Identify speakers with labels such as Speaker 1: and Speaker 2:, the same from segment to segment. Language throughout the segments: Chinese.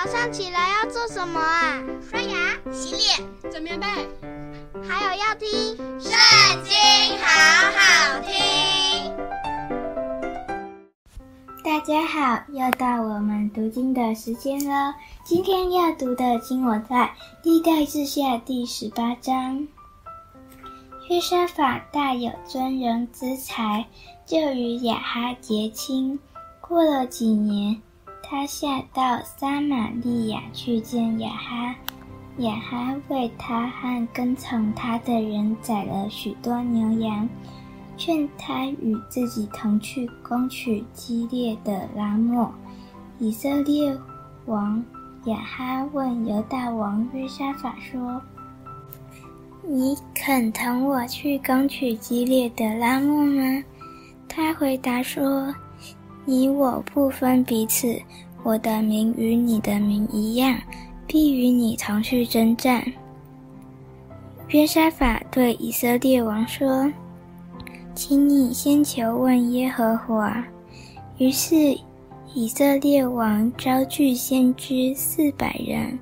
Speaker 1: 早上起来要做什么啊？
Speaker 2: 刷牙、洗脸、
Speaker 3: 整棉被，
Speaker 1: 还有要听《
Speaker 2: 圣经》，好好听。
Speaker 4: 大家好，又到我们读经的时间了。今天要读的经文在历代志下第十八章。约沙法大有尊荣之才，就与亚哈结亲。过了几年，他下到撒玛利亚去见亚哈。亚哈为他和跟从他的人宰了许多牛羊，劝他与自己同去攻取激烈的拉莫。以色列王亚哈问犹大王约沙法说：“你肯同我去攻取激烈的拉莫吗？”他回答说。你我不分彼此，我的名与你的名一样，必与你同去征战。约沙法对以色列王说：“请你先求问耶和华。”于是以色列王招聚先知四百人，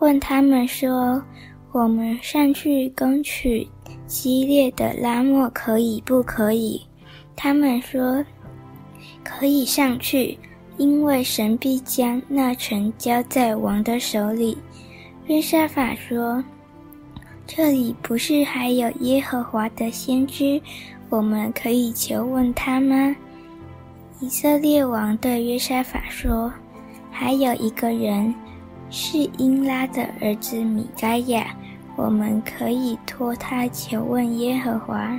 Speaker 4: 问他们说：“我们上去攻取激烈的拉末可以不可以？”他们说。可以上去，因为神必将那城交在王的手里。约沙法说：“这里不是还有耶和华的先知，我们可以求问他吗？”以色列王对约沙法说：“还有一个人，是英拉的儿子米该亚，我们可以托他求问耶和华。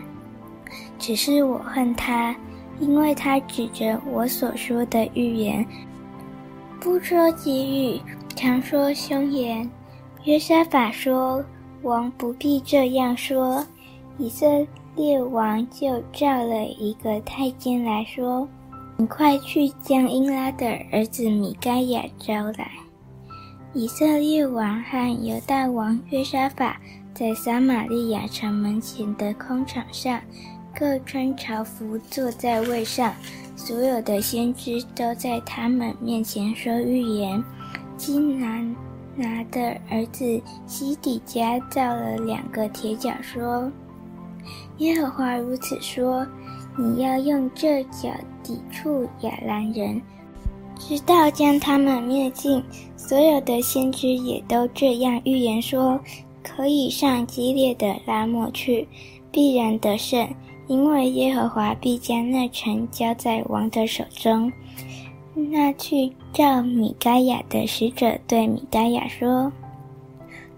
Speaker 4: 只是我恨他。”因为他指着我所说的预言，不说吉语，常说凶言。约沙法说：“王不必这样说。”以色列王就召了一个太监来说：“你快去将英拉的儿子米该亚招来。”以色列王和犹大王约沙法在撒玛利亚城门前的空场上。各穿朝服，坐在位上，所有的先知都在他们面前说预言。基拿拿的儿子西底家造了两个铁角，说：“耶和华如此说，你要用这角抵触亚兰人，直到将他们灭尽。”所有的先知也都这样预言说：“可以上激烈的拉末去，必然得胜。”因为耶和华必将那城交在王的手中。那去召米该亚的使者对米该亚说：“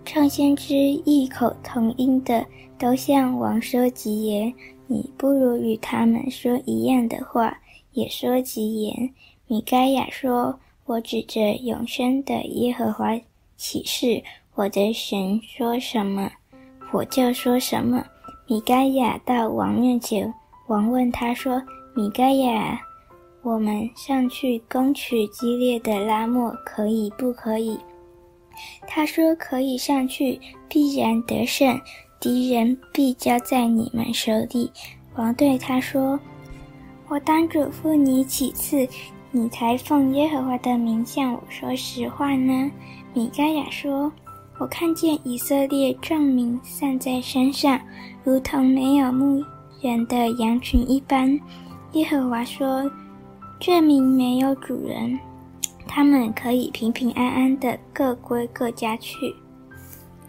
Speaker 4: 众先知异口同音的都向王说吉言，你不如与他们说一样的话，也说吉言。”米该亚说：“我指着永生的耶和华起誓，我的神说什么，我就说什么。”米该亚到王面前，王问他说：“米该亚，我们上去攻取激烈的拉末，可以不可以？”他说：“可以上去，必然得胜，敌人必交在你们手里。”王对他说：“我当嘱咐你几次，你才奉耶和华的名向我说实话呢？”米该亚说。我看见以色列众民散在山上，如同没有牧人的羊群一般。耶和华说：“这民没有主人，他们可以平平安安的各归各家去。”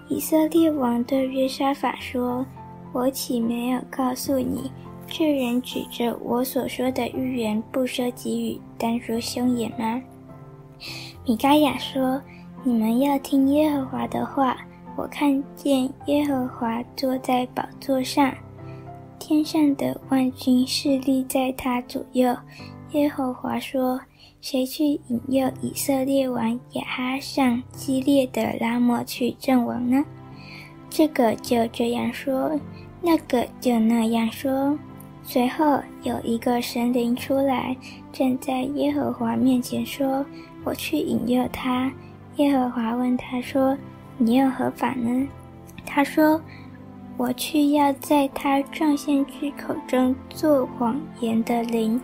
Speaker 4: 以色列王对约沙法说：“我岂没有告诉你，这人指着我所说的预言，不说给予，单说凶言吗？”米该亚说。你们要听耶和华的话。我看见耶和华坐在宝座上，天上的万军势力在他左右。耶和华说：“谁去引诱以色列王亚哈上激烈的拉末去阵亡呢？”这个就这样说，那个就那样说。随后有一个神灵出来，站在耶和华面前说：“我去引诱他。”耶和华问他说：“你又何法呢？”他说：“我去要在他众先知口中作谎言的灵。”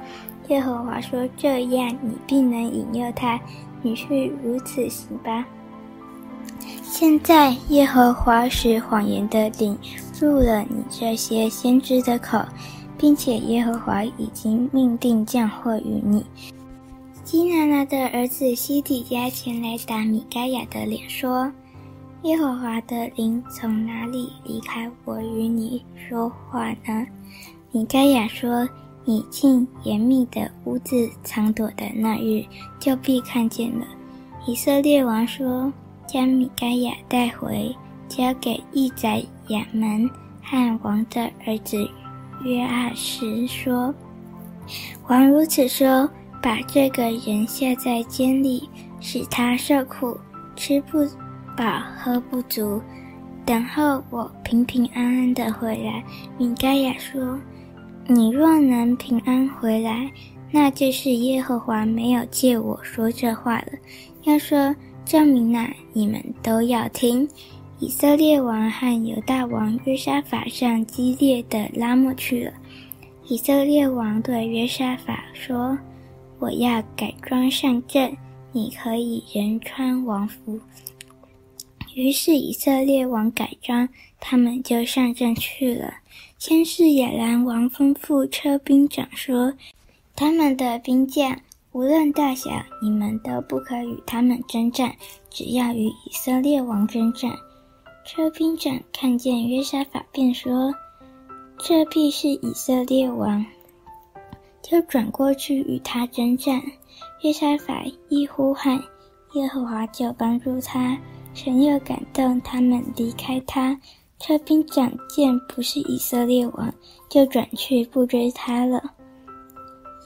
Speaker 4: 耶和华说：“这样你必能引诱他，你去如此行吧。现在耶和华使谎言的灵入了你这些先知的口，并且耶和华已经命定降祸于你。基拿拿的儿子西底家前来打米该亚的脸，说：“耶和华的灵从哪里离开我与你说话呢？”米该亚说：“你进严密的屋子藏躲的那日，就必看见了。”以色列王说。将米该亚带回，交给义宰亚门汉王的儿子约阿施说：“王如此说，把这个人下在监里，使他受苦，吃不饱，喝不足，等候我平平安安的回来。”米该亚说：“你若能平安回来，那就是耶和华没有借我说这话了。要说。”证明啊，你们都要听。以色列王和犹大王约沙法上激烈的拉末去了。以色列王对约沙法说：“我要改装上阵，你可以仍穿王服。”于是以色列王改装，他们就上阵去了。先是亚兰王吩咐车兵长说：“他们的兵将。”无论大小，你们都不可与他们征战，只要与以色列王征战。车兵长看见约沙法，便说：“这必是以色列王。”就转过去与他征战。约沙法一呼喊，耶和华就帮助他，神又感动他们离开他。车兵长见不是以色列王，就转去不追他了。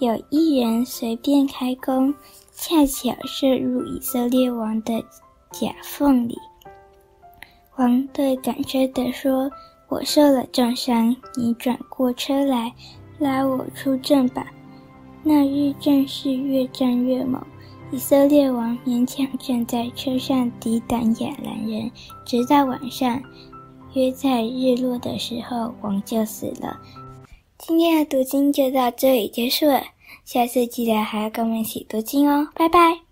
Speaker 4: 有一人随便开弓，恰巧射入以色列王的甲缝里。王对赶车的说：“我受了重伤，你转过车来，拉我出阵吧。”那日阵势越战越猛，以色列王勉强站在车上抵挡亚兰人，直到晚上，约在日落的时候，王就死了。今天的读经就到这里结束了，下次记得还要跟我们一起读经哦，拜拜。